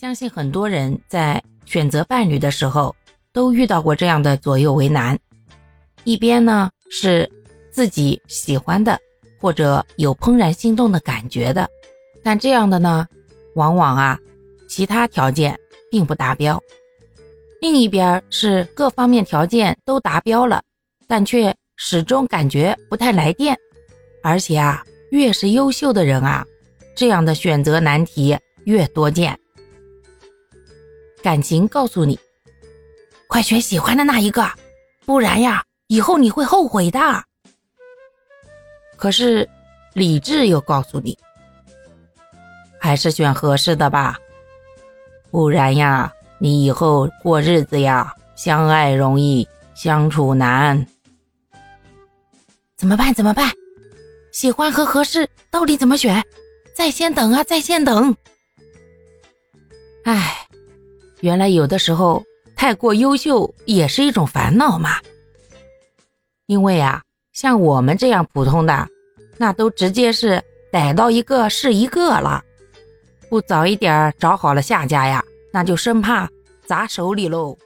相信很多人在选择伴侣的时候，都遇到过这样的左右为难。一边呢是自己喜欢的，或者有怦然心动的感觉的，但这样的呢，往往啊，其他条件并不达标。另一边是各方面条件都达标了，但却始终感觉不太来电。而且啊，越是优秀的人啊，这样的选择难题越多见。感情告诉你，快选喜欢的那一个，不然呀，以后你会后悔的。可是理智又告诉你，还是选合适的吧，不然呀，你以后过日子呀，相爱容易相处难。怎么办？怎么办？喜欢和合适到底怎么选？在线等啊，在线等。唉。原来有的时候太过优秀也是一种烦恼嘛。因为啊，像我们这样普通的，那都直接是逮到一个是一个了，不早一点找好了下家呀，那就生怕砸手里喽。